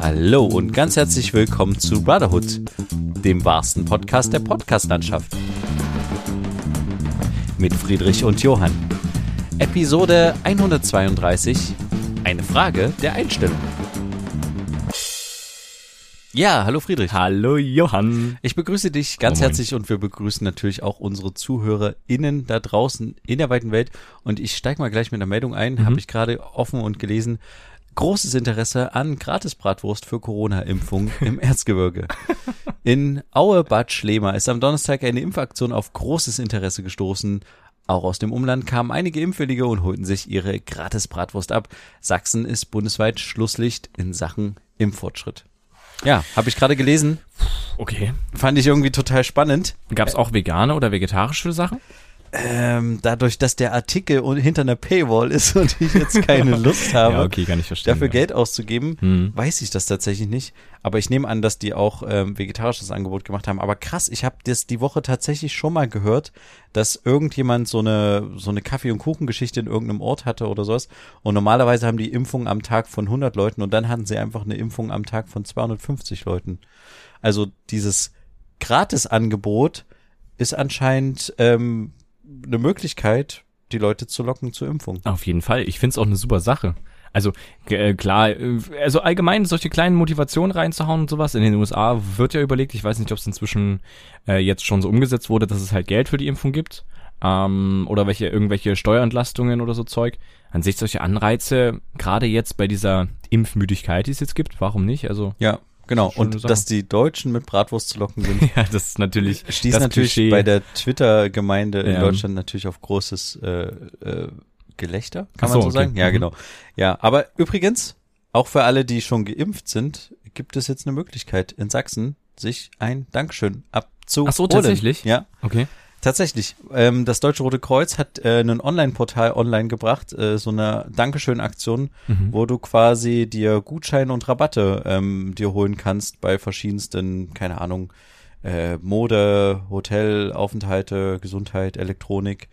Hallo und ganz herzlich willkommen zu Brotherhood, dem wahrsten Podcast der Podcastlandschaft. Mit Friedrich und Johann. Episode 132. Eine Frage der Einstellung. Ja, hallo Friedrich. Hallo Johann. Ich begrüße dich ganz Oh, herzlich und wir begrüßen natürlich auch unsere ZuhörerInnen da draußen in der weiten Welt. Und ich steige mal gleich mit einer Meldung ein, Mhm. habe ich gerade offen und gelesen. Großes Interesse an Gratisbratwurst für Corona-Impfung im Erzgebirge. In Aue-Bad Schlema ist am Donnerstag eine Impfaktion auf großes Interesse gestoßen. Auch aus dem Umland kamen einige Impfwillige und holten sich ihre Gratisbratwurst ab. Sachsen ist bundesweit Schlusslicht in Sachen Impffortschritt. Ja, habe ich gerade gelesen. Okay. Fand ich irgendwie total spannend. Gab es auch vegane oder vegetarische Sachen? Ähm, dadurch, dass der Artikel hinter einer Paywall ist und ich jetzt keine Lust habe, ja, okay, dafür ja. Geld auszugeben, Hm. weiß ich das tatsächlich nicht. Aber ich nehme an, dass die auch ähm, vegetarisches Angebot gemacht haben. Aber krass, ich habe das die Woche tatsächlich schon mal gehört, dass irgendjemand so eine so eine Kaffee- und Kuchengeschichte in irgendeinem Ort hatte oder sowas. Und normalerweise haben die Impfungen am Tag von 100 Leuten und dann hatten sie einfach eine Impfung am Tag von 250 Leuten. Also dieses Gratisangebot ist anscheinend ähm, eine Möglichkeit, die Leute zu locken zur Impfung. Auf jeden Fall. Ich find's auch eine super Sache. Also äh, klar, äh, also allgemein solche kleinen Motivationen reinzuhauen und sowas. In den USA wird ja überlegt, ich weiß nicht, ob es inzwischen äh, jetzt schon so umgesetzt wurde, dass es halt Geld für die Impfung gibt. Ähm, oder welche irgendwelche Steuerentlastungen oder so Zeug. An sich solche Anreize, gerade jetzt bei dieser Impfmüdigkeit, die es jetzt gibt, warum nicht? Also Ja, genau. Und Sache. dass die Deutschen mit Bratwurst zu locken sind, ja, das ist natürlich stieß natürlich Klischee. bei der Twitter-Gemeinde in Ja. Deutschland natürlich auf großes äh, äh, Gelächter, kann Ach man so, so okay. sagen? Ja, Mhm. genau. Ja, aber übrigens, auch für alle, die schon geimpft sind, gibt es jetzt eine Möglichkeit in Sachsen, sich ein Dankeschön abzuholen. Ach so, tatsächlich? Ja, Okay. Tatsächlich. Ähm, das Deutsche Rote Kreuz hat äh, ein Online-Portal online gebracht, äh, so eine Dankeschön-Aktion, Mhm. wo du quasi dir Gutscheine und Rabatte ähm, dir holen kannst bei verschiedensten, keine Ahnung, äh, Mode, Hotelaufenthalte, Gesundheit, Elektronik.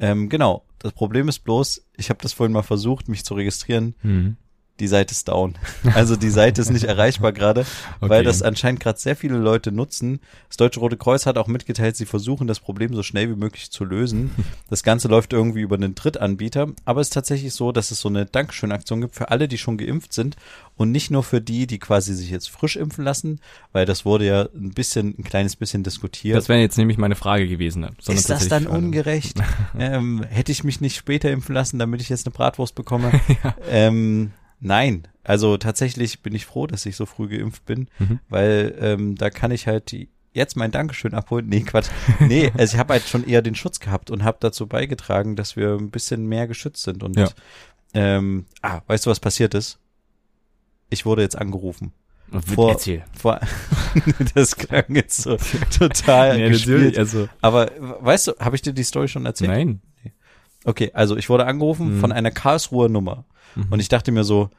Ähm, genau. Das Problem ist bloß, ich habe das vorhin mal versucht, mich zu registrieren. Mhm. Die Seite ist down. Also die Seite ist nicht erreichbar gerade, weil Okay. das anscheinend gerade sehr viele Leute nutzen. Das Deutsche Rote Kreuz hat auch mitgeteilt, sie versuchen das Problem so schnell wie möglich zu lösen. Das Ganze läuft irgendwie über einen Drittanbieter, aber es ist tatsächlich so, dass es so eine Dankeschön-Aktion gibt für alle, die schon geimpft sind und nicht nur für die, die quasi sich jetzt frisch impfen lassen, weil das wurde ja ein bisschen, ein kleines bisschen diskutiert. Das wäre jetzt nämlich meine Frage gewesen. ist das dann ungerecht? ähm, hätte ich mich nicht später impfen lassen, damit ich jetzt eine Bratwurst bekomme? ähm, nein. Also tatsächlich bin ich froh, dass ich so früh geimpft bin, Mhm. weil ähm, da kann ich halt die, jetzt mein Dankeschön abholen. Nee, Quatsch. Nee, also ich habe halt schon eher den Schutz gehabt und habe dazu beigetragen, dass wir ein bisschen mehr geschützt sind. Und Ja. ähm, ah, weißt du, was passiert ist? Ich wurde jetzt angerufen. Vor- Erzähl. Vor das klang jetzt so total Ja, gespielt. also. Aber weißt du, habe ich dir die Story schon erzählt? Nein. Okay, also ich wurde angerufen Mhm. von einer Karlsruher Nummer Mhm. und ich dachte mir so,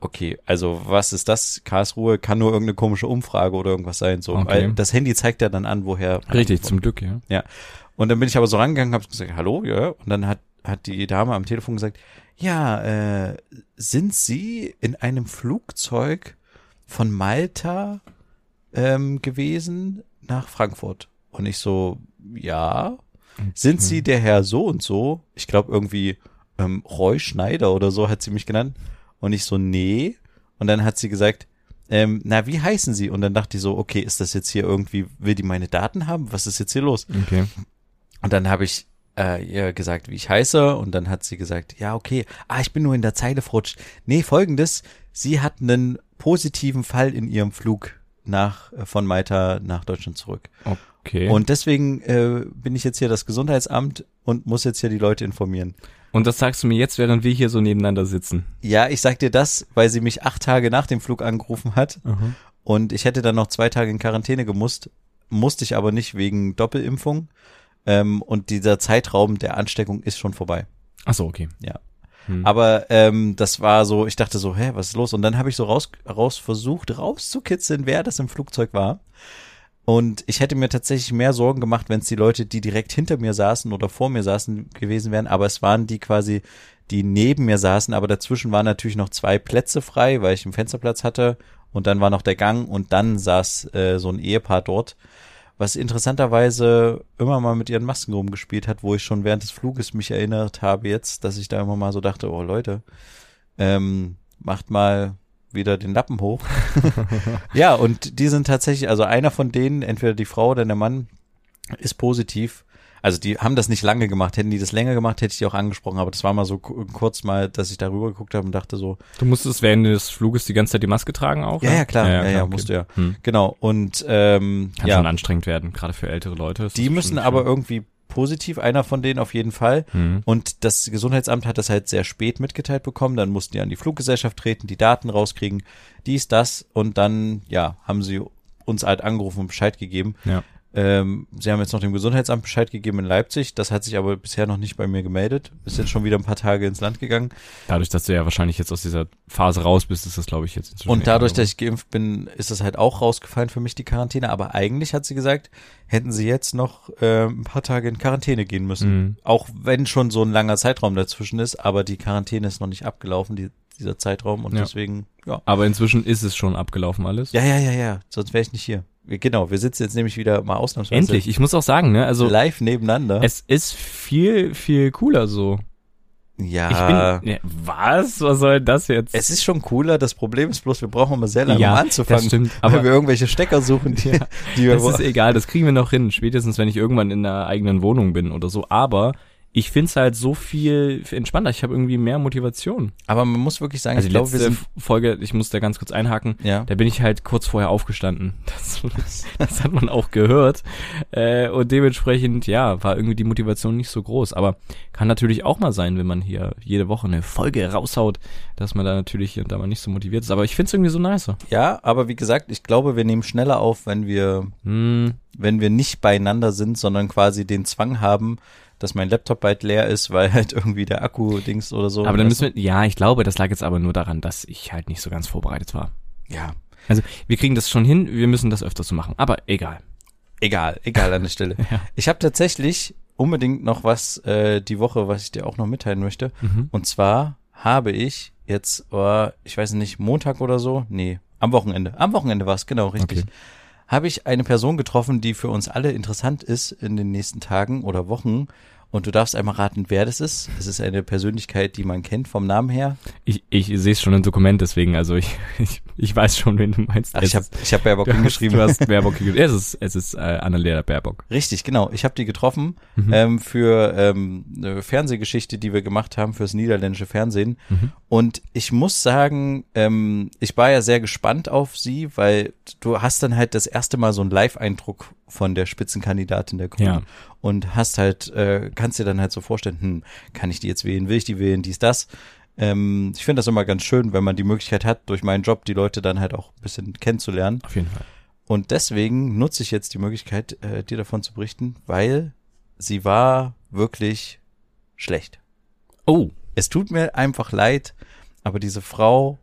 okay, also was ist das? Karlsruhe kann nur irgendeine komische Umfrage oder irgendwas sein, so, Okay. weil das Handy zeigt ja dann an, woher. Richtig, zum Glück, ja. Und dann bin ich aber so rangegangen, habe gesagt, hallo, ja, und dann hat hat die Dame am Telefon gesagt, ja, äh, sind Sie in einem Flugzeug von Malta ähm, gewesen nach Frankfurt? Und ich so, ja. Sind Sie der Herr so und so? Ich glaube irgendwie ähm, Roy Schneider oder so hat sie mich genannt. Und ich so, nee. Und dann hat sie gesagt, ähm, na, wie heißen Sie? Und dann dachte ich so, okay, ist das jetzt hier irgendwie, will die meine Daten haben? Was ist jetzt hier los? Okay. Und dann habe ich äh, ihr gesagt, wie ich heiße. Und dann hat sie gesagt, ja, okay. Ah, ich bin nur in der Zeile verrutscht. Nee, folgendes. Sie hat einen positiven Fall in ihrem Flug nach äh, von Malta nach Deutschland zurück. Okay. Und deswegen äh, bin ich jetzt hier das Gesundheitsamt und muss jetzt hier die Leute informieren. Und das sagst du mir jetzt, während wir hier so nebeneinander sitzen. Ja, ich sag dir das, weil sie mich acht Tage nach dem Flug angerufen hat und ich hätte dann noch zwei Tage in Quarantäne gemusst, musste ich aber nicht wegen Doppelimpfung. Ähm, und dieser Zeitraum der Ansteckung ist schon vorbei. Ach so, okay. Ja. Hm. Aber ähm, das war so, ich dachte so, hä, was ist los? Und dann habe ich so raus, raus versucht, rauszukitzeln, wer das im Flugzeug war. Und ich hätte mir tatsächlich mehr Sorgen gemacht, wenn es die Leute, die direkt hinter mir saßen oder vor mir saßen, gewesen wären. Aber es waren die quasi, die neben mir saßen. Aber dazwischen waren natürlich noch zwei Plätze frei, weil ich einen Fensterplatz hatte. und dann war noch der Gang und dann saß äh, so ein Ehepaar dort, was interessanterweise immer mal mit ihren Masken rumgespielt hat, wo ich schon während des Fluges mich erinnert habe jetzt, dass ich da immer mal so dachte, oh Leute, ähm, macht mal wieder den Lappen hoch. ja, und die sind tatsächlich, also einer von denen, entweder die Frau oder der Mann, ist positiv. Also die haben das nicht lange gemacht. Hätten die das länger gemacht, hätte ich die auch angesprochen. Aber das war mal so kurz mal, dass ich darüber geguckt habe und dachte so. Du musstest während des Fluges die ganze Zeit die Maske tragen auch? Ja, ja, klar. Ja, ja, ja, ja okay. musste ja. Hm. Genau. Und ähm, Kann ja. schon anstrengend werden, gerade für ältere Leute. Die müssen aber irgendwie positiv, einer von denen auf jeden Fall. Mhm. Und das Gesundheitsamt hat das halt sehr spät mitgeteilt bekommen. Dann mussten die an die Fluggesellschaft treten, die Daten rauskriegen, dies, das. Und dann, ja, haben sie uns halt angerufen und Bescheid gegeben. Ja. Ähm, sie haben jetzt noch dem Gesundheitsamt Bescheid gegeben in Leipzig. Das hat sich aber bisher noch nicht bei mir gemeldet. Ist jetzt schon wieder ein paar Tage ins Land gegangen. Dadurch, dass du ja wahrscheinlich jetzt aus dieser Phase raus bist, ist das, glaube ich, jetzt inzwischen. Und dadurch, dass ich geimpft bin, ist das halt auch rausgefallen für mich, die Quarantäne. Aber eigentlich hat sie gesagt, hätten sie jetzt noch äh, ein paar Tage in Quarantäne gehen müssen. Mhm. Auch wenn schon so ein langer Zeitraum dazwischen ist, aber die Quarantäne ist noch nicht abgelaufen, die, dieser Zeitraum. Und ja. deswegen, ja. Aber inzwischen ist es schon abgelaufen alles. Ja, ja, ja, ja. Sonst wäre ich nicht hier. Genau, wir sitzen jetzt nämlich wieder mal ausnahmsweise. Endlich, ich muss auch sagen, ne, also live nebeneinander. Es ist viel, viel cooler so. Ja. Ich bin, ja, was? Was soll das jetzt? Es ist schon cooler. Das Problem ist bloß, wir brauchen immer sehr lange, ja, um anzufangen. Das stimmt. Aber weil wir irgendwelche Stecker suchen, die, ja, die wir. Das ist egal. Das kriegen wir noch hin. Spätestens, wenn ich irgendwann in einer eigenen Wohnung bin oder so. Aber ich finde es halt so viel entspannter. Ich habe irgendwie mehr Motivation. Aber man muss wirklich sagen, also ich glaube, wir sind Folge, ich muss da ganz kurz einhaken. Ja. Da bin ich halt kurz vorher aufgestanden. Das, das hat man auch gehört. Äh, und dementsprechend, ja, war irgendwie die Motivation nicht so groß. Aber kann natürlich auch mal sein, wenn man hier jede Woche eine Folge raushaut, dass man da natürlich hier und da mal nicht so motiviert ist. Aber ich finde es irgendwie so nice. Ja, aber wie gesagt, ich glaube, wir nehmen schneller auf, wenn wir, hm. wenn wir nicht beieinander sind, sondern quasi den Zwang haben, dass mein Laptop bald leer ist, weil halt irgendwie der Akku-Dings oder so. Aber dann müssen wir, ja, ich glaube, das lag jetzt aber nur daran, dass ich halt nicht so ganz vorbereitet war. Ja. Also, wir kriegen das schon hin, wir müssen das öfter so machen, aber egal. Egal, egal an der Stelle. ja. Ich habe tatsächlich unbedingt noch was äh, die Woche, was ich dir auch noch mitteilen möchte. Mhm. Und zwar habe ich jetzt, oh, ich weiß nicht, Montag oder so, nee, am Wochenende. Am Wochenende war es, genau, richtig. Okay. Habe ich eine Person getroffen, die für uns alle interessant ist in den nächsten Tagen oder Wochen. Und du darfst einmal raten, wer das ist. Es ist eine Persönlichkeit, die man kennt vom Namen her. Ich, ich sehe es schon im Dokument, deswegen, also ich, ich, ich weiß schon, wen du meinst. Ach, ich habe ich hab Baerbock hingeschrieben. Du hast Baerbock hingeschrieben. Es ist, es ist äh, Annalena Baerbock. Richtig, genau. Ich habe die getroffen mhm. ähm, für ähm, eine Fernsehgeschichte, die wir gemacht haben fürs niederländische Fernsehen. Mhm. Und ich muss sagen, ähm, ich war ja sehr gespannt auf sie, weil du hast dann halt das erste Mal so einen Live-Eindruck von der Spitzenkandidatin der Grünen ja. Und hast halt, äh, kannst dir dann halt so vorstellen, hm, kann ich die jetzt wählen, will ich die wählen, dies, das. Ähm, ich finde das immer ganz schön, wenn man die Möglichkeit hat, durch meinen Job die Leute dann halt auch ein bisschen kennenzulernen. Auf jeden Fall. Und deswegen nutze ich jetzt die Möglichkeit, äh, dir davon zu berichten, weil sie war wirklich schlecht. Oh. Es tut mir einfach leid, aber diese Frau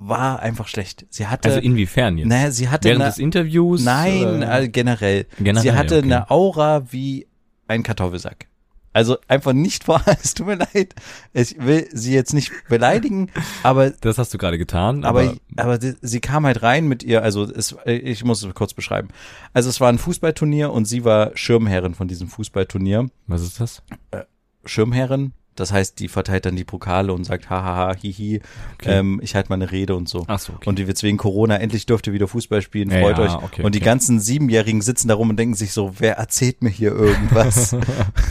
war einfach schlecht. Sie hatte also inwiefern jetzt? Naja, sie hatte während eine, des Interviews. Nein, äh, generell. generell. Sie hatte okay. eine Aura wie ein Kartoffelsack. Also einfach nicht wahr. Es tut mir leid. Ich will sie jetzt nicht beleidigen, aber das hast du gerade getan. Aber aber, aber sie, sie kam halt rein mit ihr. Also es, ich muss es kurz beschreiben. Also es war ein Fußballturnier und sie war Schirmherrin von diesem Fußballturnier. Was ist das? Äh, Schirmherrin. Das heißt, die verteilt dann die Pokale und sagt, hahaha, hihi, Okay. ähm, ich halte mal eine Rede und so. Ach so, okay. Und die jetzt wegen Corona, endlich dürft ihr wieder Fußball spielen, Ja, freut ja, euch. okay, und die ganzen Siebenjährigen sitzen da rum und denken sich so, wer erzählt mir hier irgendwas?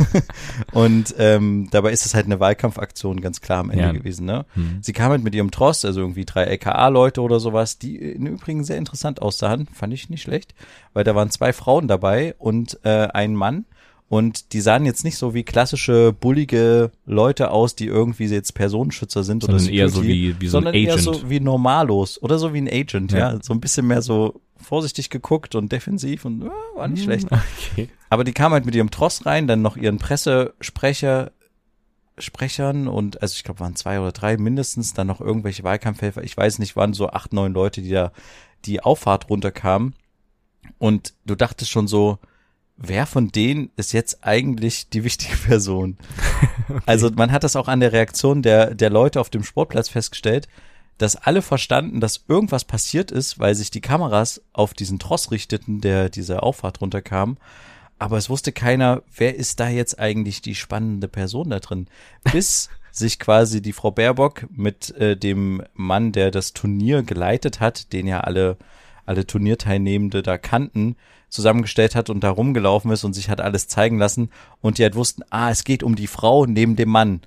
und ähm, dabei ist es halt eine Wahlkampfaktion ganz klar am Ende Ja. gewesen. Ne? Hm. Sie kam halt mit ihrem Trost, also irgendwie drei LKA-Leute oder sowas, die im Übrigen sehr interessant aussahen, fand ich nicht schlecht, weil da waren zwei Frauen dabei und äh, ein Mann. Und die sahen jetzt nicht so wie klassische bullige Leute aus, die irgendwie jetzt Personenschützer sind Sondern oder eher so Security, wie- wie so ein sondern eher Agent. so wie Normalos oder so wie ein Agent, ja. Ja. So ein bisschen mehr so vorsichtig geguckt und defensiv und ja, war nicht schlecht. Okay. Aber die kam halt mit ihrem Tross rein, dann noch ihren Pressesprecher, Sprechern und also ich glaube waren zwei oder drei mindestens, dann noch irgendwelche Wahlkampfhelfer. Ich weiß nicht, waren so acht, neun Leute, die da die Auffahrt runterkamen. Und du dachtest schon so, wer von denen ist jetzt eigentlich die wichtige Person? Also man hat das auch an der Reaktion der, der Leute auf dem Sportplatz festgestellt. dass alle verstanden, dass irgendwas passiert ist, weil sich die Kameras auf diesen Tross richteten, der diese Auffahrt runterkam. Aber es wusste keiner, wer ist da jetzt eigentlich die spannende Person da drin. Bis sich quasi die Frau Baerbock mit äh, dem Mann, der das Turnier geleitet hat, den ja alle, alle Turnierteilnehmende da kannten, zusammengestellt hat und da rumgelaufen ist und sich hat alles zeigen lassen und die halt wussten, ah, es geht um die Frau neben dem Mann.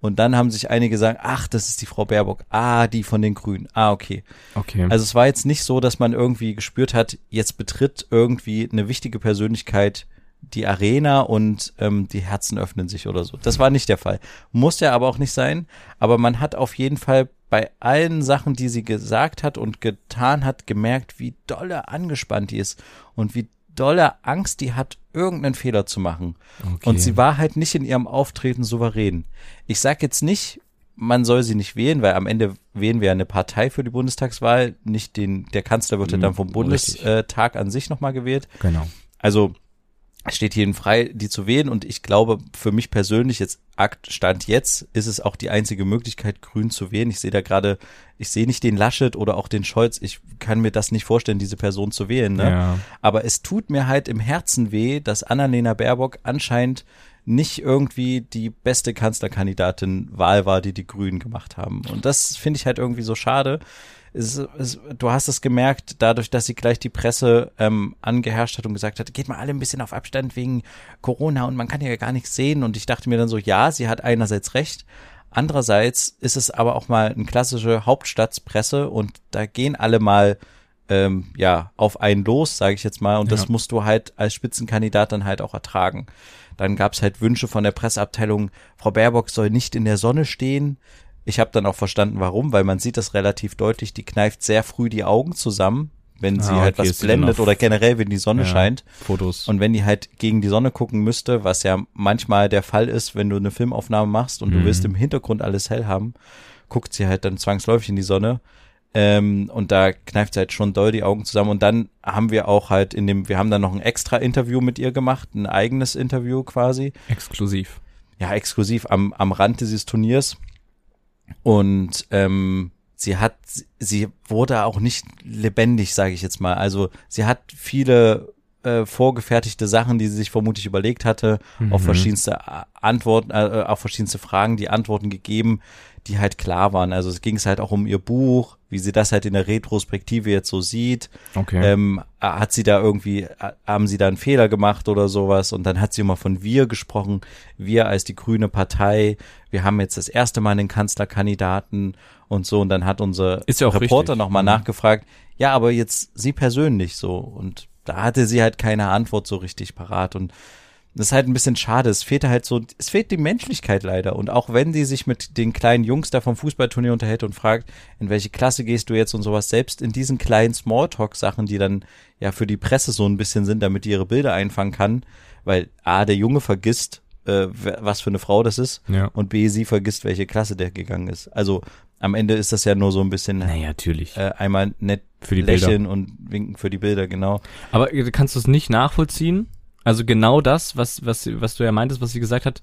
Und dann haben sich einige gesagt, ach, das ist die Frau Baerbock. Ah, die von den Grünen. Ah, okay. Okay. Also es war jetzt nicht so, dass man irgendwie gespürt hat, jetzt betritt irgendwie eine wichtige Persönlichkeit die Arena und ähm, die Herzen öffnen sich oder so. Das war nicht der Fall. Muss ja aber auch nicht sein. Aber man hat auf jeden Fall bei allen Sachen, die sie gesagt hat und getan hat, gemerkt, wie dolle angespannt die ist und wie dolle Angst die hat, irgendeinen Fehler zu machen. Okay. Und sie war halt nicht in ihrem Auftreten souverän. Ich sag jetzt nicht, man soll sie nicht wählen, weil am Ende wählen wir eine Partei für die Bundestagswahl, nicht den, der Kanzler wird ja dann vom Bundestag an sich nochmal gewählt. Genau. Also es steht jedem frei, die zu wählen und ich glaube, für mich persönlich jetzt Akt Stand jetzt ist es auch die einzige Möglichkeit, Grün zu wählen. Ich sehe da gerade, ich sehe nicht den Laschet oder auch den Scholz. Ich kann mir das nicht vorstellen, diese Person zu wählen. Ne? Ja. Aber es tut mir halt im Herzen weh, dass Annalena Baerbock anscheinend nicht irgendwie die beste Kanzlerkandidatin Wahl war, die die Grünen gemacht haben. Und das finde ich halt irgendwie so schade. Es, es, du hast es gemerkt, dadurch, dass sie gleich die Presse ähm, angeherrscht hat und gesagt hat, geht mal alle ein bisschen auf Abstand wegen Corona und man kann ja gar nichts sehen. Und ich dachte mir dann so, ja, sie hat einerseits recht. Andererseits ist es aber auch mal eine klassische Hauptstadtspresse und da gehen alle mal ähm, ja auf einen los, sage ich jetzt mal. Und das Ja. musst du halt als Spitzenkandidat dann halt auch ertragen. Dann gab es halt Wünsche von der Presseabteilung, Frau Baerbock soll nicht in der Sonne stehen. Ich habe dann auch verstanden, warum, weil man sieht das relativ deutlich, die kneift sehr früh die Augen zusammen, wenn sie Ah, halt okay, was blendet oder generell, wenn die Sonne Ja. scheint. Fotos. Und wenn die halt gegen die Sonne gucken müsste, was ja manchmal der Fall ist, wenn du eine Filmaufnahme machst und du Mhm. willst im Hintergrund alles hell haben, guckt sie halt dann zwangsläufig in die Sonne. Ähm, und da kneift sie halt schon doll die Augen zusammen. Und dann haben wir auch halt in dem, wir haben dann noch ein extra Interview mit ihr gemacht, ein eigenes Interview quasi. Exklusiv. Ja, exklusiv am, am Rand dieses Turniers. Und ähm, sie hat, sie wurde auch nicht lebendig, sage ich jetzt mal. Also sie hat viele äh, vorgefertigte Sachen, die sie sich vermutlich überlegt hatte, auf Mhm. verschiedenste A- Antworten, äh, auf verschiedenste Fragen, die Antworten gegeben, die halt klar waren. Also es ging es halt auch um ihr Buch, wie sie das halt in der Retrospektive jetzt so sieht. Okay. Ähm, hat sie da irgendwie, äh, haben sie da einen Fehler gemacht oder sowas? Und dann hat sie immer von wir gesprochen, wir als die grüne Partei, wir haben jetzt das erste Mal einen Kanzlerkandidaten und so. Und dann hat unser Ist ja auch Reporter nochmal Mhm. nachgefragt, ja, aber jetzt sie persönlich so. Und da hatte sie halt keine Antwort so richtig parat. Und das ist halt ein bisschen schade. Es fehlt halt so, es fehlt die Menschlichkeit leider. Und auch wenn die sich mit den kleinen Jungs da vom Fußballturnier unterhält und fragt, in welche Klasse gehst du jetzt und sowas, selbst in diesen kleinen Smalltalk-Sachen, die dann ja für die Presse so ein bisschen sind, damit die ihre Bilder einfangen kann, weil A, der Junge vergisst, äh, was für eine Frau das ist ja. und B, sie vergisst, welche Klasse der gegangen ist. Also am Ende ist das ja nur so ein bisschen Naja, natürlich. äh, einmal nett Für die lächeln und winken für die Bilder, genau. Aber äh, kannst du es nicht nachvollziehen? Also genau das, was, was, was du ja meintest, was sie gesagt hat,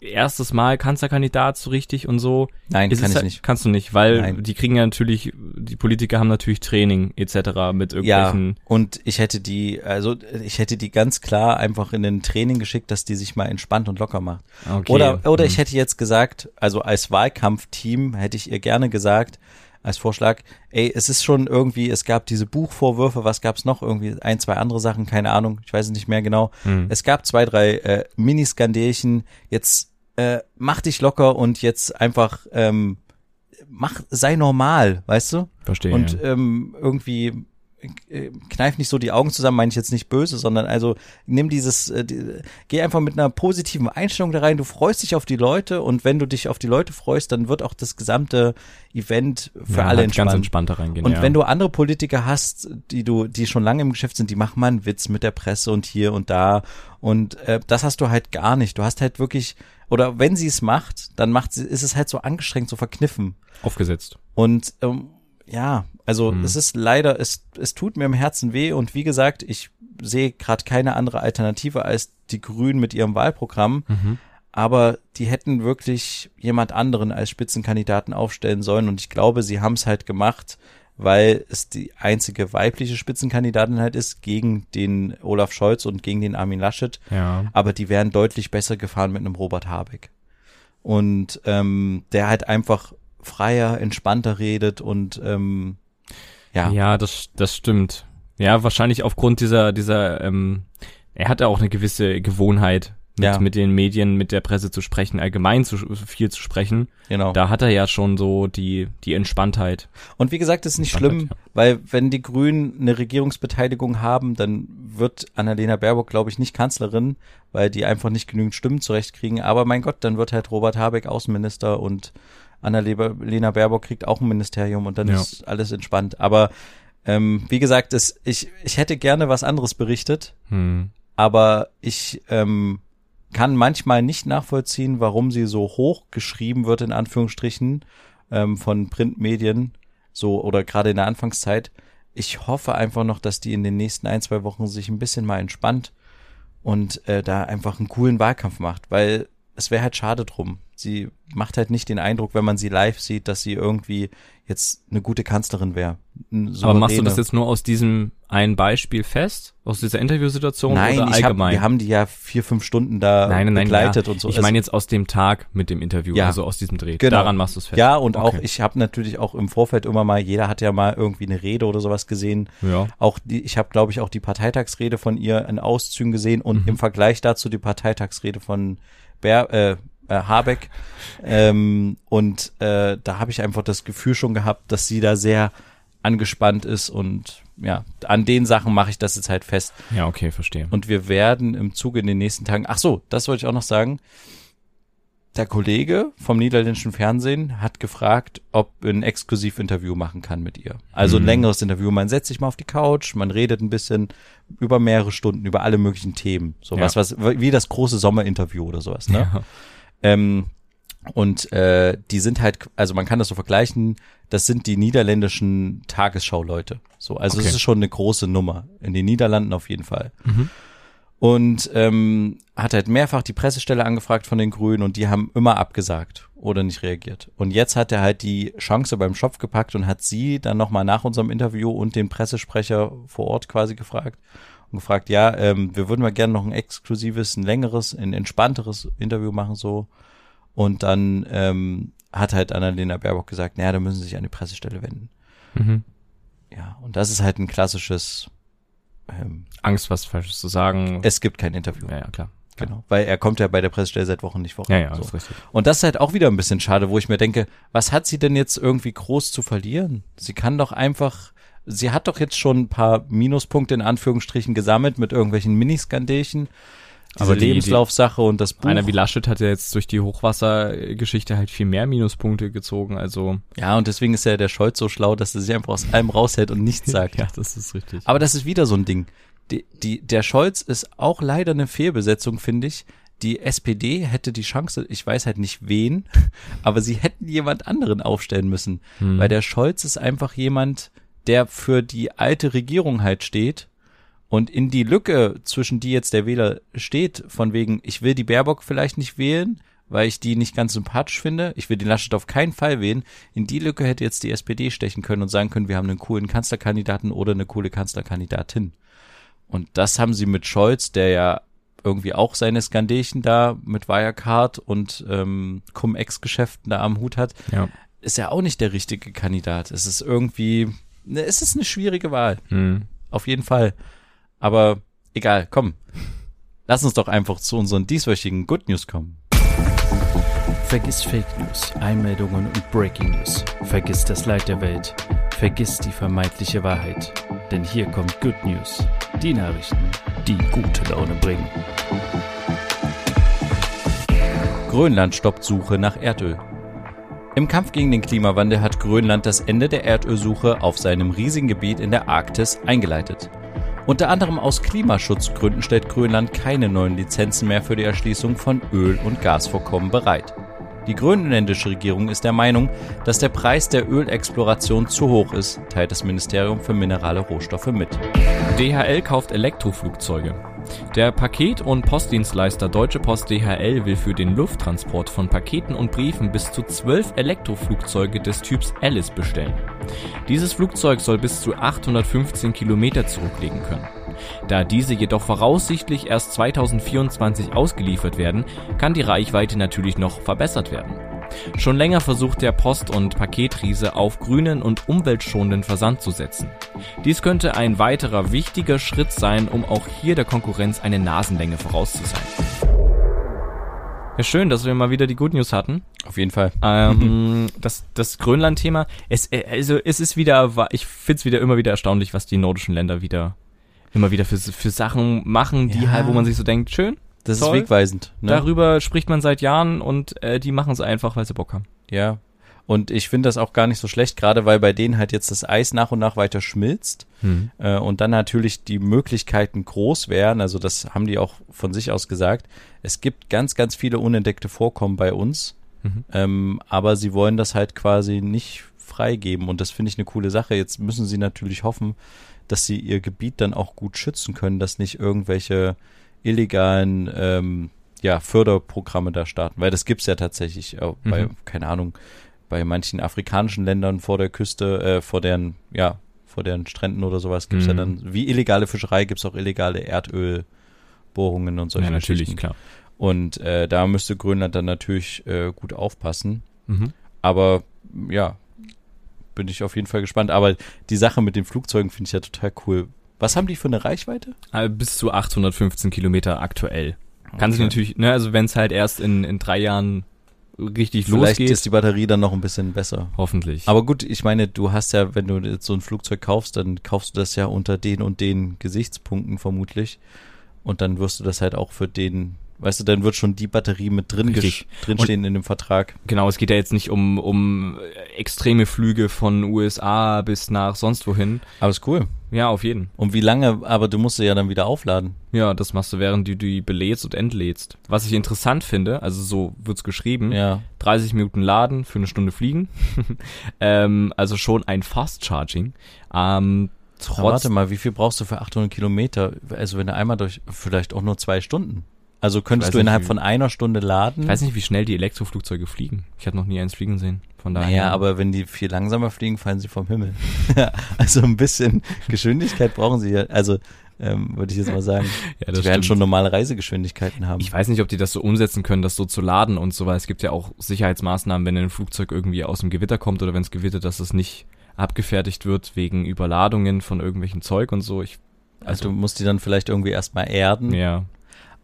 erstes Mal Kanzlerkandidat so richtig und so. Nein, kann es ich halt- nicht. Kannst du nicht, weil Nein. die kriegen ja natürlich, die Politiker haben natürlich Training etc. mit Ja, irgendwelchen. und ich hätte die, also ich hätte die ganz klar einfach in ein Training geschickt, dass die sich mal entspannt und locker macht. Okay. Oder, oder ich Mhm. hätte jetzt gesagt, also als Wahlkampfteam hätte ich ihr gerne gesagt, als Vorschlag, ey, es ist schon irgendwie, es gab diese Buchvorwürfe, was gab's noch? Irgendwie ein, zwei andere Sachen, keine Ahnung, ich weiß es nicht mehr genau. Mhm. Es gab zwei, drei äh, Miniskandelchen, jetzt äh, mach dich locker und jetzt einfach ähm, mach, sei normal, weißt du? Verstehe. Und ja. ähm, irgendwie äh, kneif nicht so die Augen zusammen, meine ich jetzt nicht böse, sondern also nimm dieses, äh, die, geh einfach mit einer positiven Einstellung da rein. Du freust dich auf die Leute und wenn du dich auf die Leute freust, dann wird auch das gesamte Event für ja, alle halt entspannt. ganz entspannter reingehen. Und ja. wenn du andere Politiker hast, die du, die schon lange im Geschäft sind, die machen mal einen Witz mit der Presse und hier und da. Und äh, das hast du halt gar nicht. Du hast halt wirklich, oder wenn sie es macht, dann macht sie, ist es halt so angestrengt, so verkniffen. aufgesetzt. Und ähm, ja, also Mhm. es ist leider, es, es tut mir im Herzen weh und wie gesagt, ich sehe gerade keine andere Alternative als die Grünen mit ihrem Wahlprogramm. Mhm. aber die hätten wirklich jemand anderen als Spitzenkandidaten aufstellen sollen und ich glaube, sie haben es halt gemacht, weil es die einzige weibliche Spitzenkandidatin halt ist gegen den Olaf Scholz und gegen den Armin Laschet. Ja. Aber die wären deutlich besser gefahren mit einem Robert Habeck. Und ähm, der halt einfach freier, entspannter redet und ähm, ja. Ja, das, das stimmt. Ja, wahrscheinlich aufgrund dieser, dieser, ähm, er hatte auch eine gewisse Gewohnheit, mit, Ja. mit den Medien, mit der Presse zu sprechen, allgemein zu viel zu sprechen. Genau. Da hat er ja schon so die, die Entspanntheit. Und wie gesagt, das ist nicht schlimm, ja. weil wenn die Grünen eine Regierungsbeteiligung haben, dann wird Annalena Baerbock, glaube ich, nicht Kanzlerin, weil die einfach nicht genügend Stimmen zurechtkriegen. Aber mein Gott, dann wird halt Robert Habeck Außenminister und Annalena Baerbock kriegt auch ein Ministerium und dann Ja. ist alles entspannt. Aber ähm, wie gesagt, es, ich, ich hätte gerne was anderes berichtet, Hm. aber ich ähm, kann manchmal nicht nachvollziehen, warum sie so hoch geschrieben wird, in Anführungsstrichen, ähm, von Printmedien, so oder gerade in der Anfangszeit. Ich hoffe einfach noch, dass die in den nächsten ein, zwei Wochen sich ein bisschen mal entspannt und äh, da einfach einen coolen Wahlkampf macht, weil es wäre halt schade drum. Sie macht halt nicht den Eindruck, wenn man sie live sieht, dass sie irgendwie jetzt eine gute Kanzlerin wäre. Eine Aber machst du souveräne- das jetzt nur aus diesem einen Beispiel fest? Aus dieser Interviewsituation Nein, oder ich hab, allgemein? wir haben die ja vier, fünf Stunden da nein, nein, begleitet ja. und so. Ich Also- meine jetzt aus dem Tag mit dem Interview, Ja. also aus diesem Dreh. Genau. Daran machst du es fest. Ja, und auch, Okay. ich habe natürlich auch im Vorfeld immer mal, jeder hat ja mal irgendwie eine Rede oder sowas gesehen. Ja. Auch die, ich habe, glaube ich, auch die Parteitagsrede von ihr in Auszügen gesehen und Mhm. im Vergleich dazu die Parteitagsrede von Bär, äh, äh, Habeck. ähm, und äh, da habe ich einfach das Gefühl schon gehabt, dass sie da sehr angespannt ist und ja, an den Sachen mache ich das jetzt halt fest. Ja, okay, verstehe. Und wir werden im Zuge in den nächsten Tagen, ach so, das wollte ich auch noch sagen. Der Kollege vom niederländischen Fernsehen hat gefragt, ob ein Exklusivinterview machen kann mit ihr. Also ein Mhm. längeres Interview. Man setzt sich mal auf die Couch, man redet ein bisschen über mehrere Stunden über alle möglichen Themen. So Ja. was, was, wie das große Sommerinterview oder sowas, ne? Ja. Ähm, und äh, die sind halt, also man kann das so vergleichen, das sind die niederländischen Tagesschau-Leute. So, also es Okay. ist schon eine große Nummer. In den Niederlanden auf jeden Fall. Mhm. Und ähm, hat halt mehrfach die Pressestelle angefragt von den Grünen und die haben immer abgesagt oder nicht reagiert. Und jetzt hat er halt die Chance beim Schopf gepackt und hat sie dann nochmal nach unserem Interview und den Pressesprecher vor Ort quasi gefragt und gefragt, ja, ähm, wir würden mal gerne noch ein exklusives, ein längeres, ein entspannteres Interview machen so. Und dann ähm, hat halt Annalena Baerbock gesagt, naja, da müssen Sie sich an die Pressestelle wenden. Mhm. Ja, und das ist halt ein klassisches, ähm, Angst, was Falsches zu sagen. es gibt kein Interview. ja, ja, klar. Genau, weil er kommt ja bei der Pressestelle seit Wochen nicht voran. Ja, ja, so. ist richtig. Und das ist halt auch wieder ein bisschen schade, wo ich mir denke, was hat sie denn jetzt irgendwie groß zu verlieren? Sie kann doch einfach, sie hat doch jetzt schon ein paar Minuspunkte in Anführungsstrichen gesammelt mit irgendwelchen Miniskandelchen. Diese Aber die- Lebenslaufsache und das Buch. Einer wie Laschet hat ja jetzt durch die Hochwassergeschichte halt viel mehr Minuspunkte gezogen, also. ja, und deswegen ist ja der Scholz so schlau, dass er sich einfach aus allem raushält und nichts sagt. Ja, das ist richtig. Aber das ist wieder so ein Ding. Die, die, der Scholz ist auch leider eine Fehlbesetzung, finde ich. Die SPD hätte die Chance, ich weiß halt nicht wen, aber sie hätten jemand anderen aufstellen müssen. Hm. Weil der Scholz ist einfach jemand, der für die alte Regierung halt steht und in die Lücke, zwischen die jetzt der Wähler steht, von wegen, ich will die Baerbock vielleicht nicht wählen, weil ich die nicht ganz sympathisch finde, ich will den Laschet auf keinen Fall wählen, in die Lücke hätte jetzt die SPD stechen können und sagen können, wir haben einen coolen Kanzlerkandidaten oder eine coole Kanzlerkandidatin. Und das haben sie mit Scholz, der ja irgendwie auch seine Skandelchen da mit Wirecard und ähm, Cum-Ex-Geschäften da am Hut hat, ja. ist ja auch nicht der richtige Kandidat. Es ist irgendwie, ne, es ist eine schwierige Wahl. Hm. Auf jeden Fall. Aber egal, komm. Lass uns doch einfach zu unseren dieswöchigen Good News kommen. Vergiss Fake News, Einmeldungen und Breaking News. Vergiss das Leid der Welt. Vergiss die vermeintliche Wahrheit. Denn hier kommt Good News. Die Nachrichten, die gute Laune bringen. Grönland stoppt Suche nach Erdöl. Im Kampf gegen den Klimawandel hat Grönland das Ende der Erdölsuche auf seinem riesigen Gebiet in der Arktis eingeleitet. Unter anderem aus Klimaschutzgründen stellt Grönland keine neuen Lizenzen mehr für die Erschließung von Öl- und Gasvorkommen bereit. Die grönländische Regierung ist der Meinung, dass der Preis der Ölexploration zu hoch ist, teilt das Ministerium für minerale Rohstoffe mit. DHL kauft Elektroflugzeuge. Der Paket- und Postdienstleister Deutsche Post DHL will für den Lufttransport von Paketen und Briefen bis zu zwölf Elektroflugzeuge des Typs Alice bestellen. Dieses Flugzeug soll bis zu 815 Kilometer zurücklegen können. Da diese jedoch voraussichtlich erst 2024 ausgeliefert werden, kann die Reichweite natürlich noch verbessert werden. Schon länger versucht der Post- und Paketriese auf grünen und umweltschonenden Versand zu setzen. Dies könnte ein weiterer wichtiger Schritt sein, um auch hier der Konkurrenz eine Nasenlänge voraus zu sein. Ja, schön, dass wir mal wieder die Good News hatten. Auf jeden Fall. Ähm, das das Grönland-Thema, es, äh, also es ist wieder, ich find's wieder immer wieder erstaunlich, was die nordischen Länder wieder immer wieder für, für Sachen machen, die Ja. halt, wo man sich so denkt, schön, Das Toll. ist wegweisend. Ne? darüber spricht man seit Jahren und äh, die machen es einfach, weil sie Bock haben. Ja. Und ich finde das auch gar nicht so schlecht, gerade weil bei denen halt jetzt das Eis nach und nach weiter schmilzt äh, und dann natürlich die Möglichkeiten groß wären. Also das haben die auch von sich aus gesagt. Es gibt ganz, ganz viele unentdeckte Vorkommen bei uns, Mhm. ähm, aber sie wollen das halt quasi nicht freigeben und das finde ich eine coole Sache. Jetzt müssen sie natürlich hoffen, dass sie ihr Gebiet dann auch gut schützen können, dass nicht irgendwelche illegalen ähm, ja, Förderprogramme da starten, weil das gibt's ja tatsächlich äh, bei, Mhm. keine Ahnung, bei manchen afrikanischen Ländern vor der Küste, äh, vor deren, ja, vor deren Stränden oder sowas gibt's ja Mhm. dann, wie illegale Fischerei gibt's auch illegale Erdölbohrungen und solche ja, natürlich, klar. Und äh, da müsste Grönland dann natürlich äh, gut aufpassen. Mhm. Aber ja, bin ich auf jeden Fall gespannt. Aber die Sache mit den Flugzeugen finde ich ja total cool. Was haben die für eine Reichweite? Äh, Bis zu 815 Kilometer aktuell. Kann sich Okay. natürlich, ne, also wenn es halt erst in, in drei Jahren richtig Vielleicht losgeht, ist die Batterie dann noch ein bisschen besser. hoffentlich. Aber gut, ich meine, du hast ja, wenn du jetzt so ein Flugzeug kaufst, dann kaufst du das ja unter den und den Gesichtspunkten vermutlich. Und dann wirst du das halt auch für den, weißt du, dann wird schon die Batterie mit drin drinstehen in dem Vertrag. Genau, es geht ja jetzt nicht um, um extreme Flüge von USA bis nach sonst wohin. Aber ist cool. Ja, auf jeden. Und wie lange, aber du musst sie ja dann wieder aufladen. Ja, das machst du, während du die belädst und entlädst. Was ich interessant finde, also so wird's geschrieben, Ja. 30 Minuten laden, für eine Stunde fliegen. ähm, also schon ein Fast Charging. Ähm, Na, trotz, warte mal, wie viel brauchst du für 800 Kilometer? Also wenn du einmal durch, vielleicht auch nur zwei Stunden. Also könntest du innerhalb wie- von einer Stunde laden? ich weiß nicht, wie schnell die Elektroflugzeuge fliegen. Ich hatte noch nie eins fliegen sehen. Von daher. Naja, aber wenn die viel langsamer fliegen, fallen sie vom Himmel. also ein bisschen Geschwindigkeit brauchen sie ja. Also ähm, würde ich jetzt mal sagen. ja, die werden schon normale Reisegeschwindigkeiten haben. Ich weiß nicht, ob die das so umsetzen können, das so zu laden und so, weil es gibt ja auch Sicherheitsmaßnahmen, wenn ein Flugzeug irgendwie aus dem Gewitter kommt oder wenn es gewittert, dass es nicht abgefertigt wird wegen Überladungen von irgendwelchen Zeug und so. Ich, also du musst die dann vielleicht irgendwie erstmal erden. ja.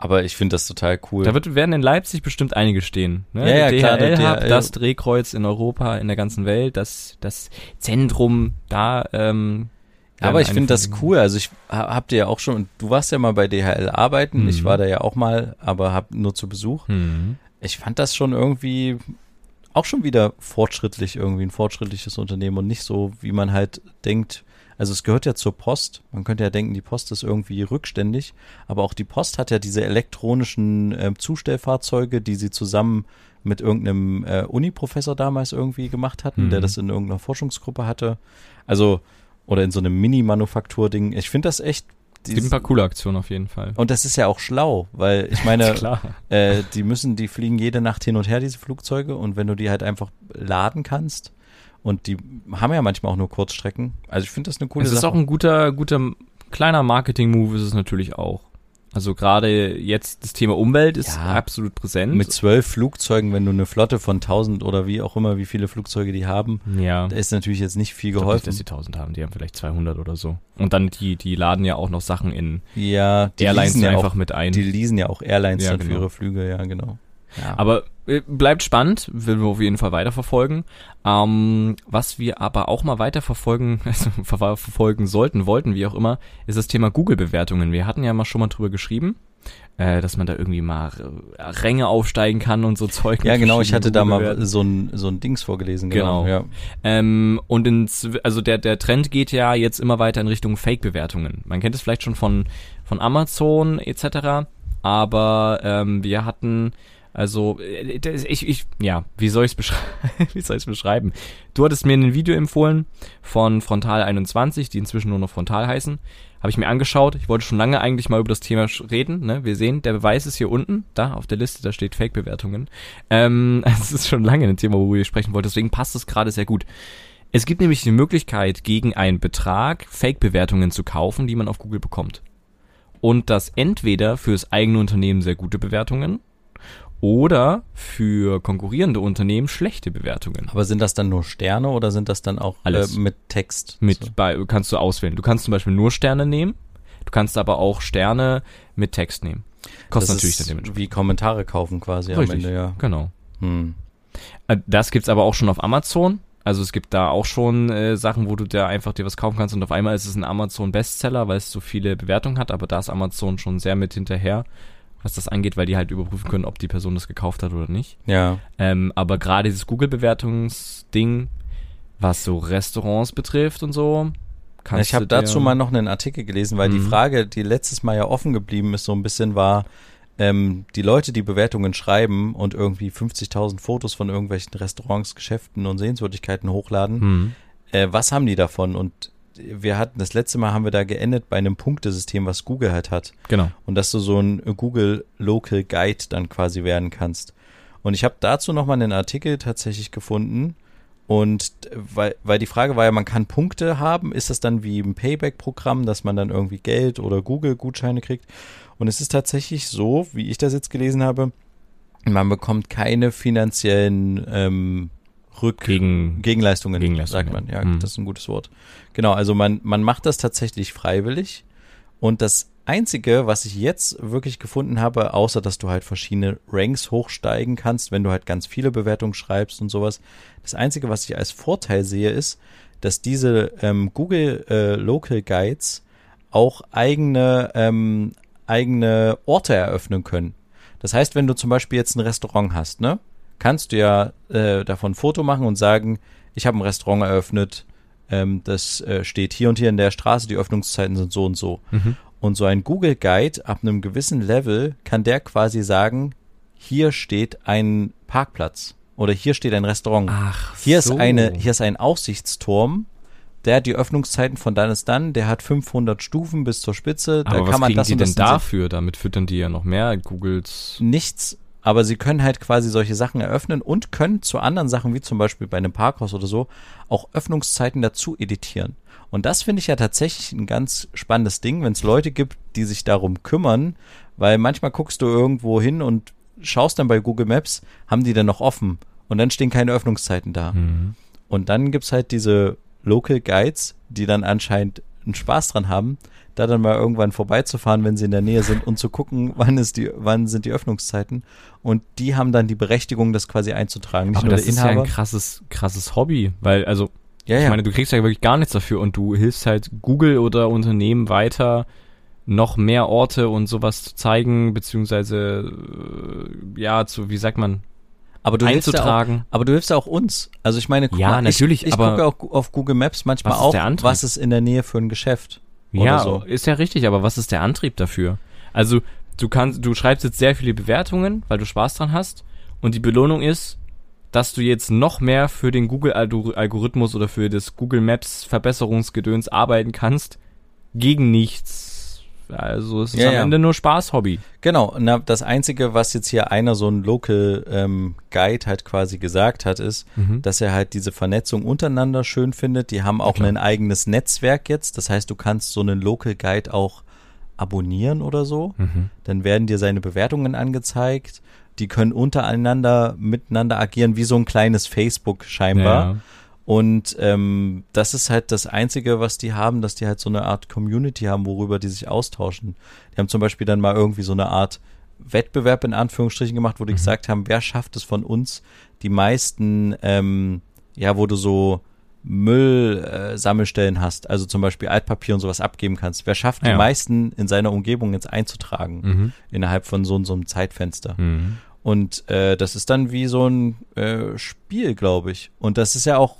Aber ich finde das total cool. Da wird, werden in Leipzig bestimmt einige stehen. Ne? Ja, ja, Der klar, der DHL Hub, DHL. das Drehkreuz in Europa, in der ganzen Welt, das, das Zentrum da. Ähm, Aber ich finde das cool. Also ich ha- hab dir ja auch schon, du warst ja mal bei DHL arbeiten. Mhm. Ich war da ja auch mal, aber hab nur zu Besuch. Hm. Ich fand das schon irgendwie auch schon wieder fortschrittlich, irgendwie ein fortschrittliches Unternehmen und nicht so, wie man halt denkt. Also es gehört ja zur Post. Man könnte ja denken, die Post ist irgendwie rückständig, aber auch die Post hat ja diese elektronischen äh, Zustellfahrzeuge, die sie zusammen mit irgendeinem äh, Uni-Professor damals irgendwie gemacht hatten, Mhm. der das in irgendeiner Forschungsgruppe hatte. Also, oder in so einem Mini-Manufaktur-Ding. Ich finde das echt. Es gibt ein paar coole Aktionen auf jeden Fall. und das ist ja auch schlau, weil ich meine, äh, die müssen, die fliegen jede Nacht hin und her, diese Flugzeuge. Und wenn du die halt einfach laden kannst, und die haben ja manchmal auch nur Kurzstrecken. Also ich finde das eine coole es ist Sache. auch ein guter, guter kleiner Marketing-Move ist es natürlich auch. Also gerade jetzt das Thema Umwelt ist Ja. absolut präsent. Mit zwölf Flugzeugen, wenn du eine Flotte von 1000 oder wie auch immer, wie viele Flugzeuge die haben, ja. da ist natürlich jetzt nicht viel Ich glaube nicht, geholfen. dass die 1000 haben, die haben vielleicht 200 oder so. Und dann die, die laden ja auch noch Sachen in ja, die Airlines ja einfach auch, mit ein. die leasen ja auch Airlines Ja, dann für genau. ihre Flüge, ja, genau. Ja. Aber äh, bleibt spannend, will wir auf jeden Fall weiterverfolgen. Ähm, was wir aber auch mal weiterverfolgen, also ver verfolgen sollten, wollten, wie auch immer, ist das Thema Google-Bewertungen. Wir hatten ja mal schon mal drüber geschrieben, äh, dass man da irgendwie mal äh, Ränge aufsteigen kann und so Zeug. ja, genau, ich hatte da mal so ein, so ein Dings vorgelesen, genau. Genau. Ja. Ähm, und ins, also der, der Trend geht ja jetzt immer weiter in Richtung Fake-Bewertungen. Man kennt es vielleicht schon von, von Amazon etc. Aber ähm, wir hatten Also, äh, ich, ich, ja, wie soll ich es ich's beschreiben? Du hattest mir ein Video empfohlen von Frontal 21, die inzwischen nur noch Frontal heißen. Habe ich mir angeschaut. Ich wollte schon lange eigentlich mal über das Thema reden. Ne? Wir sehen, der Beweis ist hier unten, da auf der Liste, da steht Fake-Bewertungen. Ähm, es ist schon lange ein Thema, worüber ich sprechen wollte, deswegen passt es gerade sehr gut. Es gibt nämlich die Möglichkeit, gegen einen Betrag Fake-Bewertungen zu kaufen, die man auf Google bekommt. Und das entweder fürs eigene Unternehmen sehr gute Bewertungen oder für konkurrierende Unternehmen schlechte Bewertungen. Aber sind das dann nur Sterne oder sind das dann auch Alles. Äh, mit Text? Mit So. bei, kannst du auswählen. Du kannst zum Beispiel nur Sterne nehmen. Du kannst aber auch Sterne mit Text nehmen. Kostet das natürlich dann dementsprechend. wie Kommentare kaufen quasi am Richtig. Ende, ja. Genau. Hm. Äh, Das gibt's aber auch schon auf Amazon. Also es gibt da auch schon äh, Sachen, wo du da einfach dir was kaufen kannst und auf einmal ist es ein Amazon Bestseller, weil es so viele Bewertungen hat, aber da ist Amazon schon sehr mit hinterher, was das angeht, weil die halt überprüfen können, ob die Person das gekauft hat oder nicht. Ja. Ähm, aber gerade dieses Google-Bewertungsding, was so Restaurants betrifft und so, kannst ich habe dazu mal noch einen Artikel gelesen, weil die Mhm. Frage, die letztes Mal ja offen geblieben ist, so ein bisschen war, ähm, die Leute, die Bewertungen schreiben und irgendwie 50.000 Fotos von irgendwelchen Restaurants, Geschäften und Sehenswürdigkeiten hochladen, Hm. äh, was haben die davon? Und wir hatten, das letzte Mal haben wir da geendet bei einem Punktesystem, was Google halt hat. Genau. und dass du so ein Google Local Guide dann quasi werden kannst. Und ich habe dazu noch mal einen Artikel tatsächlich gefunden und weil, weil die Frage war ja, man kann Punkte haben, ist das dann wie ein Payback-Programm, dass man dann irgendwie Geld oder Google-Gutscheine kriegt? Und es ist tatsächlich so, wie ich das jetzt gelesen habe, man bekommt keine finanziellen ähm, Rück Gegen, Gegenleistungen, Gegenleistungen, sagt man. Ja. Mhm. das ist ein gutes Wort. Genau, also man, man macht das tatsächlich freiwillig. Und das Einzige, was ich jetzt wirklich gefunden habe, außer dass du halt verschiedene Ranks hochsteigen kannst, wenn du halt ganz viele Bewertungen schreibst und sowas, das Einzige, was ich als Vorteil sehe, ist, dass diese ähm, Google äh, Local Guides auch eigene, ähm, eigene Orte eröffnen können. Das heißt, wenn du zum Beispiel jetzt ein Restaurant hast, ne, kannst du ja äh, davon ein Foto machen und sagen, ich habe ein Restaurant eröffnet, ähm, das äh, steht hier und hier in der Straße, die Öffnungszeiten sind so und so. Mhm. Und so ein Google Guide ab einem gewissen Level kann der quasi sagen, hier steht ein Parkplatz oder hier steht ein Restaurant. Ach, Hier so. ist eine, hier ist ein Aussichtsturm, der hat die Öffnungszeiten von dann ist dann, der hat 500 Stufen bis zur Spitze, da Aber was kann man kriegen das die denn dafür? Damit füttern die ja noch mehr Googles. Nichts, aber sie können halt quasi solche Sachen eröffnen und können zu anderen Sachen, wie zum Beispiel bei einem Parkhaus oder so, auch Öffnungszeiten dazu editieren. Und das finde ich ja tatsächlich ein ganz spannendes Ding, wenn es Leute gibt, die sich darum kümmern, weil manchmal guckst du irgendwo hin und schaust dann bei Google Maps, haben die denn noch offen? Und dann stehen keine Öffnungszeiten da. Mhm. Und dann gibt's halt diese Local Guides, die dann anscheinend einen Spaß dran haben, da dann mal irgendwann vorbeizufahren, wenn sie in der Nähe sind und zu gucken, wann ist die, wann sind die Öffnungszeiten. Und die haben dann die Berechtigung, das quasi einzutragen. Nicht Aber das ist ja Inhaber. ein krasses, krasses Hobby, weil, also, ja, ich ja. meine, du kriegst ja wirklich gar nichts dafür und du hilfst halt Google oder Unternehmen weiter, noch mehr Orte und sowas zu zeigen, beziehungsweise, äh, ja, zu, wie sagt man, aber du hilfst ja auch, einzutragen. aber du hilfst ja auch uns. Also ich meine, guck Ja, mal, natürlich, ich, ich gucke auch auf Google Maps manchmal Was auch, was ist in der Nähe für ein Geschäft. Ja, so. ist ja richtig, aber was ist der Antrieb dafür? Also, du kannst, du schreibst jetzt sehr viele Bewertungen, weil du Spaß dran hast, und die Belohnung ist, dass du jetzt noch mehr für den Google-Algorithmus oder für das Google Maps Verbesserungsgedöns arbeiten kannst, gegen nichts. Also, es ist Ja, am ja. Ende nur Spaß-Hobby. Genau, na, das Einzige, was jetzt hier einer so ein Local ähm, Guide halt quasi gesagt hat, ist, Mhm. dass er halt diese Vernetzung untereinander schön findet. Die haben auch klar. ein eigenes Netzwerk jetzt. Das heißt, du kannst so einen Local Guide auch abonnieren oder so. Mhm. Dann werden dir seine Bewertungen angezeigt. Die können untereinander miteinander agieren, wie so ein kleines Facebook scheinbar. Ja. Und ähm, das ist halt das Einzige, was die haben, dass die halt so eine Art Community haben, worüber die sich austauschen. Die haben zum Beispiel dann mal irgendwie so eine Art Wettbewerb in Anführungsstrichen gemacht, wo die gesagt haben, wer schafft es von uns, die meisten, ähm, ja, wo du so Müllsammelstellen äh, hast, also zum Beispiel Altpapier und sowas abgeben kannst. Wer schafft die Ja. meisten in seiner Umgebung jetzt einzutragen Mhm. innerhalb von so, so einem Zeitfenster? Mhm. Und äh, das ist dann wie so ein äh, Spiel, glaube ich. Und das ist ja auch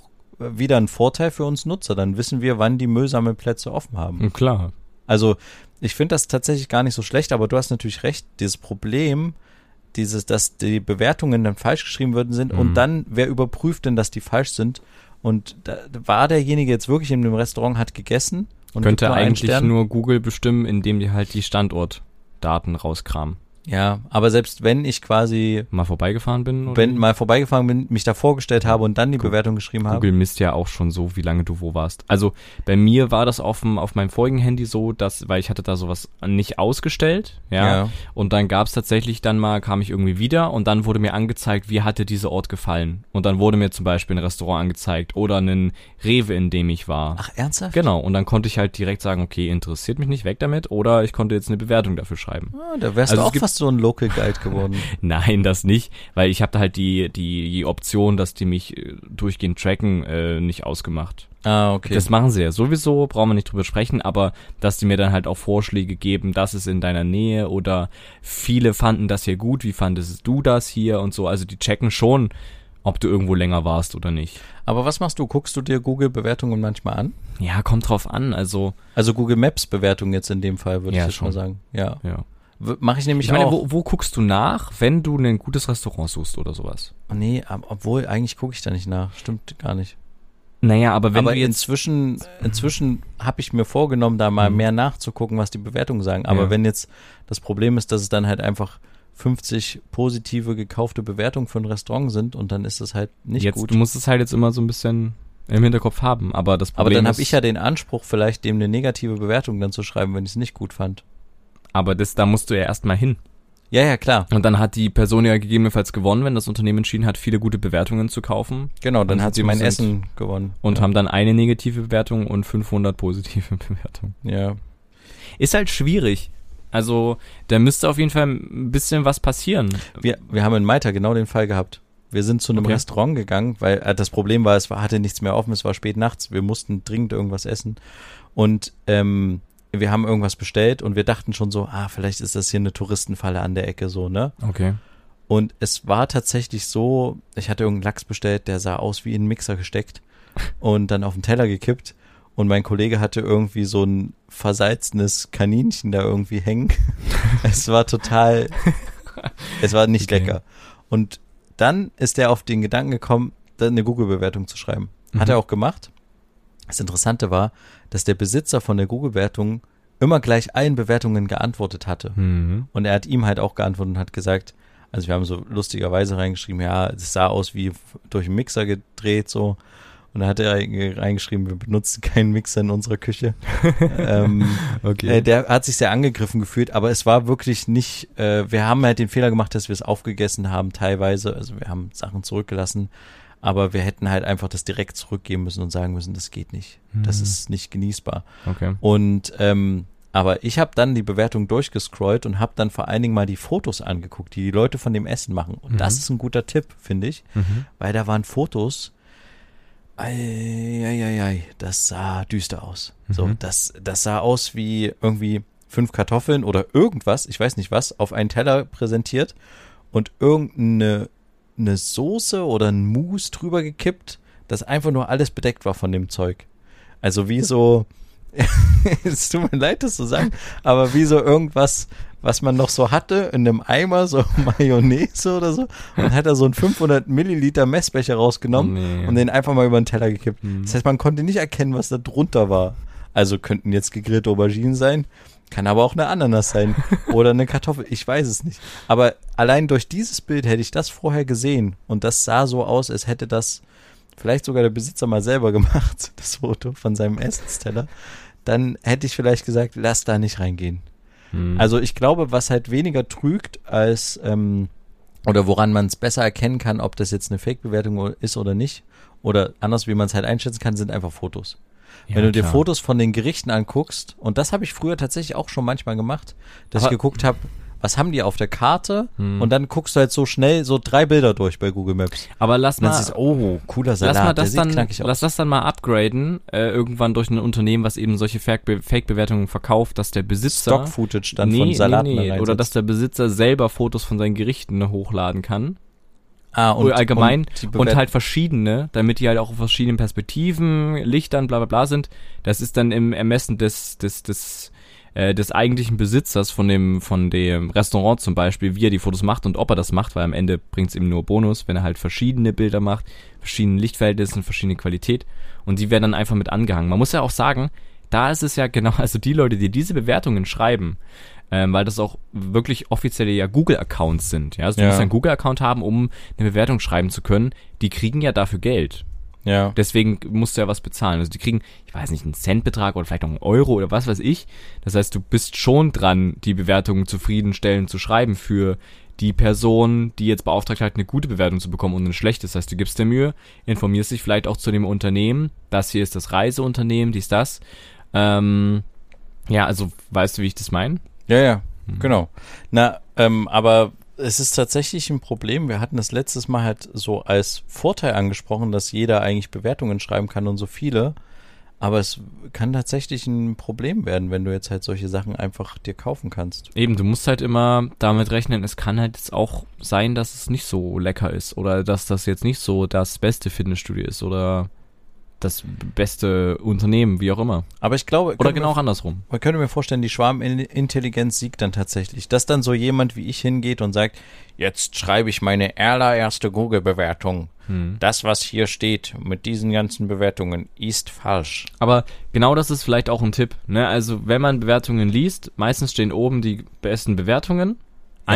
wieder ein Vorteil für uns Nutzer. Dann wissen wir, wann die Müllsammelplätze offen haben. Und klar. Also ich finde das tatsächlich gar nicht so schlecht, aber du hast natürlich recht. Dieses Problem dieses, dass die Bewertungen dann falsch geschrieben worden sind Mhm. und dann, wer überprüft denn, dass die falsch sind? Und da war derjenige jetzt wirklich in dem Restaurant, hat gegessen und Könnte nur eigentlich nur Google bestimmen, indem die halt die Standortdaten rauskramen. Ja, aber selbst wenn ich quasi, Mal vorbeigefahren bin? Oder? wenn mal vorbeigefahren bin, mich da vorgestellt habe und dann die Gu- Bewertung geschrieben habe. Google misst ja auch schon so, wie lange du wo warst. Also bei mir war das auf, dem, auf meinem vorigen Handy so, dass, weil ich hatte da sowas nicht ausgestellt, ja. Ja. Und dann gab's tatsächlich dann mal, kam ich irgendwie wieder und dann wurde mir angezeigt, wie hatte dieser Ort gefallen. Und dann wurde mir zum Beispiel ein Restaurant angezeigt oder ein Rewe, in dem ich war. Ach, ernsthaft? Genau, und dann konnte ich halt direkt sagen, okay, interessiert mich nicht, weg damit, oder ich konnte jetzt eine Bewertung dafür schreiben. Ah, da wärst Also du auch gibt- fast so ein Local Guide geworden. Nein, das nicht, weil ich habe da halt die, die, die Option, dass die mich äh, durchgehend tracken, äh, nicht ausgemacht. ah, okay. Das machen sie ja sowieso, brauchen wir nicht drüber sprechen, aber dass die mir dann halt auch Vorschläge geben, das ist in deiner Nähe oder viele fanden das hier gut, wie fandest du das hier und so. Also die checken schon, ob du irgendwo länger warst oder nicht. aber was machst du? Guckst du dir Google-Bewertungen manchmal an? Ja, kommt drauf an, also Also Google Maps-Bewertung jetzt in dem Fall, würde Ja, ich schon. mal sagen. Ja. ja. Mache ich nämlich Ich meine, auch. wo, wo guckst du nach, wenn du ein gutes Restaurant suchst oder sowas? Nee, ab- obwohl, eigentlich gucke ich da nicht nach. Stimmt gar nicht. Naja, aber wenn aber inzwischen, inzwischen habe ich mir vorgenommen, da mal Mhm. mehr nachzugucken, was die Bewertungen sagen. Aber Ja. wenn jetzt das Problem ist, dass es dann halt einfach 50 positive gekaufte Bewertungen für ein Restaurant sind und dann ist das halt nicht jetzt, gut. du musst es halt jetzt immer so ein bisschen im Hinterkopf haben, aber das Aber Problem dann ist, habe ich ja den Anspruch, vielleicht dem eine negative Bewertung dann zu schreiben, wenn ich es nicht gut fand. Aber das, da musst du ja erstmal hin. Ja, ja, klar. Und dann hat die Person ja gegebenenfalls gewonnen, wenn das Unternehmen entschieden hat, viele gute Bewertungen zu kaufen Genau, dann hat sie mein 70% Essen gewonnen. und ja. haben dann eine negative Bewertung und 500 positive Bewertungen. Ja. Ist halt schwierig. Also, da müsste auf jeden Fall ein bisschen was passieren. Wir, wir haben in Malta genau den Fall gehabt. Wir sind zu einem Okay. Restaurant gegangen, weil äh, das Problem war, es war, hatte nichts mehr offen, es war spät nachts, wir mussten dringend irgendwas essen. Und ähm, wir haben irgendwas bestellt und wir dachten schon so, ah, vielleicht ist das hier eine Touristenfalle an der Ecke so, ne? Okay. Und es war tatsächlich so, ich hatte irgendeinen Lachs bestellt, der sah aus wie in einen Mixer gesteckt und dann auf den Teller gekippt. Und mein Kollege hatte irgendwie so ein versalzenes Kaninchen da irgendwie hängen. es war total, es war nicht Okay. lecker. Und dann ist er auf den Gedanken gekommen, da eine Google-Bewertung zu schreiben. Hat Mhm. er auch gemacht. Das Interessante war, dass der Besitzer von der Google-Bewertung immer gleich allen Bewertungen geantwortet hatte. Mhm. Und er hat ihm halt auch geantwortet und hat gesagt, also wir haben so lustigerweise reingeschrieben, ja, es sah aus wie durch einen Mixer gedreht so. Und da hat er reinge- reingeschrieben, wir benutzen keinen Mixer in unserer Küche. ähm, Okay. äh, der hat sich sehr angegriffen gefühlt, aber es war wirklich nicht, äh, wir haben halt den Fehler gemacht, dass wir es aufgegessen haben teilweise. Also wir haben Sachen zurückgelassen, aber wir hätten halt einfach das direkt zurückgeben müssen und sagen müssen, das geht nicht. Das Mhm. ist nicht genießbar. okay. Und ähm, aber ich habe dann die Bewertung durchgescrollt und habe dann vor allen Dingen mal die Fotos angeguckt, die die Leute von dem Essen machen. Und Mhm. das ist ein guter Tipp, finde ich, Mhm. weil da waren Fotos. Eieiei, das sah düster aus. So, Mhm. das, das sah aus wie irgendwie fünf Kartoffeln oder irgendwas, ich weiß nicht was, auf einen Teller präsentiert und irgendeine eine Soße oder ein Mousse drüber gekippt, das einfach nur alles bedeckt war von dem Zeug. Also wie so, es tut mir leid, das zu sagen, aber wie so irgendwas, was man noch so hatte in einem Eimer, so Mayonnaise oder so, und hat da so einen 500 Milliliter Messbecher rausgenommen Nee. und den einfach mal über den Teller gekippt. Mhm. Das heißt, man konnte nicht erkennen, was da drunter war. Also könnten jetzt gegrillte Auberginen sein, kann aber auch eine Ananas sein oder eine Kartoffel, ich weiß es nicht. Aber allein durch dieses Bild hätte ich das vorher gesehen und das sah so aus, als hätte das vielleicht sogar der Besitzer mal selber gemacht, das Foto von seinem Essensteller, dann hätte ich vielleicht gesagt, lass da nicht reingehen. Mhm. Also ich glaube, was halt weniger trügt als ähm, oder woran man es besser erkennen kann, ob das jetzt eine Fake-Bewertung ist oder nicht, oder anders, wie man es halt einschätzen kann, sind einfach Fotos. Ja, Wenn du dir klar. Fotos von den Gerichten anguckst, und das habe ich früher tatsächlich auch schon manchmal gemacht, dass Aber- ich geguckt habe, was haben die auf der Karte, Hm. und dann guckst du halt so schnell so drei Bilder durch bei Google Maps. Aber lass mal, du, oh, cooler Salat, lass mal das dann, lass das dann mal upgraden, äh, irgendwann durch ein Unternehmen, was eben solche Fake- Fake-Bewertungen verkauft, dass der Besitzer Stock-Footage dann von Salaten nee, nee, oder dass der Besitzer selber Fotos von seinen Gerichten hochladen kann. Ah, Oder allgemein und Bewert- halt verschiedene, damit die halt auch auf verschiedenen Perspektiven, Lichtern, bla bla bla sind. Das ist dann im Ermessen des, des, des äh, des eigentlichen Besitzers von dem, von dem Restaurant zum Beispiel, wie er die Fotos macht und ob er das macht, weil am Ende bringt es ihm nur Bonus, wenn er halt verschiedene Bilder macht, verschiedene Lichtverhältnisse, verschiedene Qualität und die werden dann einfach mit angehangen. Man muss ja auch sagen, da ist es ja genau, also die Leute, die diese Bewertungen schreiben, ähm, weil das auch wirklich offizielle ja Google-Accounts sind. Ja, also du Ja. musst einen Google-Account haben, um eine Bewertung schreiben zu können. Die kriegen ja dafür Geld. Ja. Deswegen musst du ja was bezahlen. Also die kriegen, ich weiß nicht, einen Centbetrag oder vielleicht auch einen Euro oder was weiß ich. Das heißt, du bist schon dran, die Bewertungen zufriedenstellend zu schreiben für die Person, die jetzt beauftragt hat, eine gute Bewertung zu bekommen und eine schlechte. Das heißt, du gibst dir Mühe, informierst dich vielleicht auch zu dem Unternehmen. Das hier ist das Reiseunternehmen, dies, das. Ähm, ja, also weißt du, wie ich das meine? Ja, ja, genau. Na, ähm, aber es ist tatsächlich ein Problem. Wir hatten das letztes Mal halt so als Vorteil angesprochen, dass jeder eigentlich Bewertungen schreiben kann und so viele. Aber es kann tatsächlich ein Problem werden, wenn du jetzt halt solche Sachen einfach dir kaufen kannst. Eben, du musst halt immer damit rechnen, es kann halt jetzt auch sein, dass es nicht so lecker ist oder dass das jetzt nicht so das beste Fitnessstudio ist oder das beste Unternehmen, wie auch immer. Aber ich glaube, Oder genau wir- andersrum. Man könnte mir vorstellen, die Schwarmintelligenz siegt dann tatsächlich. Dass dann so jemand wie ich hingeht und sagt, jetzt schreibe ich meine allererste Google-Bewertung. Hm. Das, was hier steht mit diesen ganzen Bewertungen, ist falsch. Aber genau das ist vielleicht auch ein Tipp. Ne? Also wenn man Bewertungen liest, meistens stehen oben die besten Bewertungen.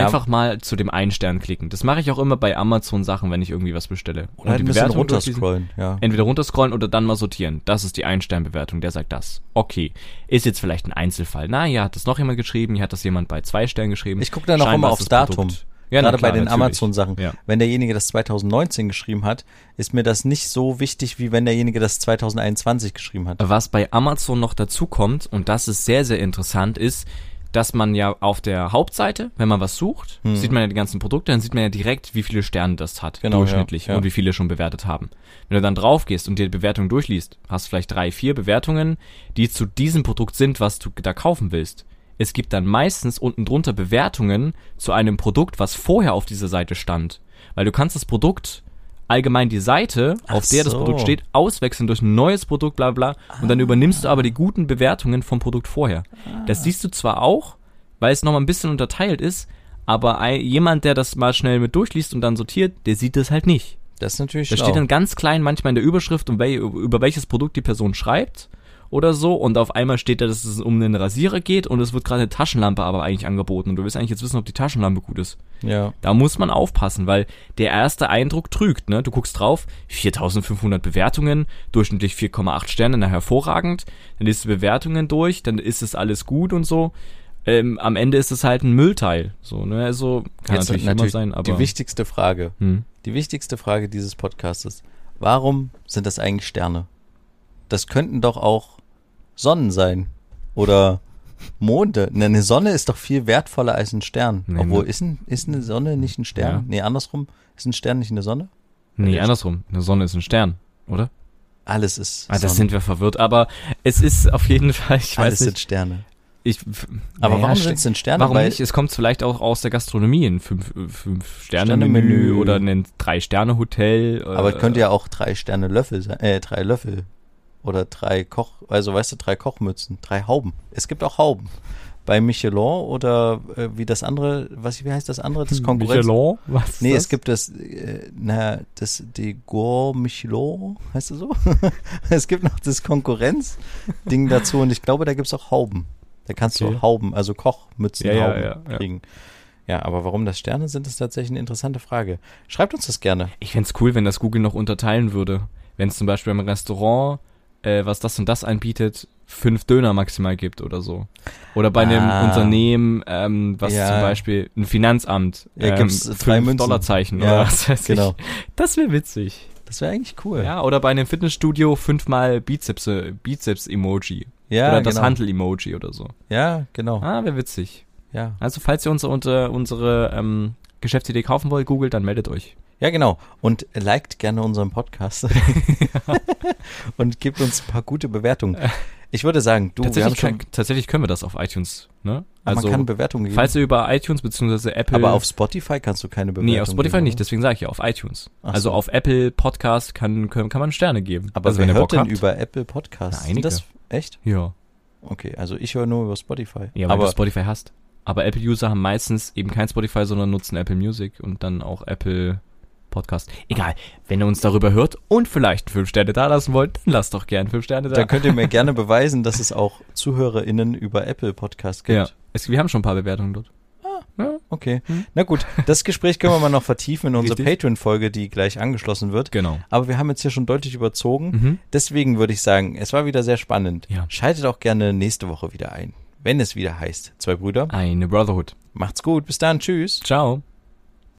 Einfach mal zu dem einen Stern klicken. Das mache ich auch immer bei Amazon-Sachen, wenn ich irgendwie was bestelle. Oder halt ein bisschen runterscrollen, ja. Entweder runterscrollen oder dann mal sortieren. Das ist die Ein-Stern-Bewertung, der sagt das. Okay. Ist jetzt vielleicht ein Einzelfall. Na, hier hat das noch jemand geschrieben, hier hat das jemand bei zwei Sternen geschrieben. Ich gucke dann auch immer aufs Datum. Produkt- Ja, Gerade klar, bei den. Amazon-Sachen. Ja. Wenn derjenige das 2019 geschrieben hat, ist mir das nicht so wichtig, wie wenn derjenige das 2021 geschrieben hat. Was bei Amazon noch dazu kommt, und das ist sehr, sehr interessant, ist, dass man ja auf der Hauptseite, wenn man was sucht, sieht man ja die ganzen Produkte, dann sieht man ja direkt, wie viele Sterne das hat, Genau, durchschnittlich, ja, ja. und wie viele schon bewertet haben. Wenn du dann drauf gehst und dir die Bewertung durchliest, hast du vielleicht drei, vier Bewertungen, die zu diesem Produkt sind, was du da kaufen willst. Es gibt dann meistens unten drunter Bewertungen zu einem Produkt, was vorher auf dieser Seite stand. Weil du kannst das Produkt allgemein die Seite, Ach auf der das so. Produkt steht, auswechseln durch ein neues Produkt, bla bla. Und dann übernimmst du aber die guten Bewertungen vom Produkt vorher. Das siehst du zwar auch, weil es nochmal ein bisschen unterteilt ist, aber ein, jemand, der das mal schnell mit durchliest und dann sortiert, der sieht das halt nicht. Das ist natürlich Da steht dann ganz klein manchmal in der Überschrift, um wel, über welches Produkt die Person schreibt oder so und auf einmal steht da, dass es um einen Rasierer geht und es wird gerade eine Taschenlampe aber eigentlich angeboten und du willst eigentlich jetzt wissen, ob die Taschenlampe gut ist. ja. Da muss man aufpassen, weil der erste Eindruck trügt, ne? Du guckst drauf, 4500 Bewertungen, durchschnittlich 4,8 Sterne, na hervorragend. Dann liest du Bewertungen durch, dann ist es alles gut und so. Ähm, am Ende ist es halt ein Müllteil, so, ne? Also, kann Jetzt natürlich, immer sein, aber. die wichtigste Frage. hm. Die wichtigste Frage dieses Podcasts ist, warum sind das eigentlich Sterne? Das könnten doch auch Sonnen sein. Oder Monde. Ne, Eine Sonne ist doch viel wertvoller als ein Stern. Nee, Obwohl, ne. ist, ein, ist eine Sonne nicht ein Stern? Ja. Nee, andersrum. Ist ein Stern nicht eine Sonne? Nee, Ja, andersrum. Eine Sonne ist ein Stern, oder? Alles ist Ah, das sind wir verwirrt, aber es ist auf jeden Fall, ich Alles weiß sind nicht. Sterne. Ich, Aber naja, warum sind es denn Sterne? Warum Weil- nicht? Es kommt vielleicht auch aus der Gastronomie, ein fünf, fünf. Menü oder ein drei Sterne Hotel. Aber es äh, könnte ja auch drei Sterne Löffel sein, äh, drei Löffel. Oder drei Koch, also weißt du, drei Kochmützen, drei Hauben. Es gibt auch Hauben. Bei Michelin oder äh, wie das andere, was, wie heißt das andere? Das Konkurrenz. Michelin? Was Nee, das? es gibt das, äh, na, das, die Gour Michelin, heißt das so? es gibt noch das Konkurrenz-Ding dazu und ich glaube, da gibt's auch Hauben. Da kannst du Okay. auch Hauben, also Kochmützen Ja, ja, Hauben ja, ja. kriegen. Ja, aber warum das Sterne sind, ist tatsächlich eine interessante Frage. Schreibt uns das gerne. Ich fänd's cool, wenn das Google noch unterteilen würde. Wenn es zum Beispiel im Restaurant, äh, was das und das anbietet, fünf Döner maximal gibt oder so. Oder bei einem Ah. Unternehmen, ähm, was Ja. zum Beispiel ein Finanzamt, Ja, ähm, gibt's drei fünf Münzen. Dollarzeichen Ja, oder was weiß genau. ich. Das wäre witzig. Das wäre eigentlich cool. Ja, oder bei einem Fitnessstudio fünfmal Bizeps, äh, Bizeps-Emoji. Ja, oder das genau. Handel-Emoji oder so. Ja, genau. Ah, wäre witzig. Ja. Also, falls ihr uns unter unsere ähm, Geschäftsidee kaufen wollt, googelt, dann meldet euch. Ja, genau. Und liked gerne unseren Podcast. und gebt uns ein paar gute Bewertungen. Ich würde sagen, du, tatsächlich, kann, tatsächlich können wir das auf iTunes, ne? man Also, kann Bewertungen geben. falls ihr über iTunes bzw. Apple... aber auf Spotify kannst du keine Bewertungen Nee, auf Spotify geben, nicht, deswegen sage ich ja, auf iTunes. Also so. auf Apple Podcast kann, kann, kann man Sterne geben. Aber also, wer wenn hört denn habt. über Apple Podcasts? Na, Sind das echt? Ja. Okay, also ich höre nur über Spotify. Ja, weil aber du Spotify hast. Aber Apple-User haben meistens eben kein Spotify, sondern nutzen Apple Music und dann auch Apple Podcast. Egal, wenn ihr uns darüber hört und vielleicht fünf Sterne da lassen wollt, dann lasst doch gern fünf Sterne da. da könnt ihr mir gerne beweisen, dass es auch ZuhörerInnen über Apple Podcast gibt. ja, es, wir haben schon ein paar Bewertungen dort. Ja, Okay. Na gut, das Gespräch können wir mal noch vertiefen in unserer Richtig. Patreon-Folge, die gleich angeschlossen wird. genau. Aber wir haben jetzt hier schon deutlich überzogen. Mhm. Deswegen würde ich sagen, es war wieder sehr spannend. Ja. Schaltet auch gerne nächste Woche wieder ein, wenn es wieder heißt. Zwei Brüder. Eine Brotherhood. Macht's gut. Bis dann. Tschüss. Ciao.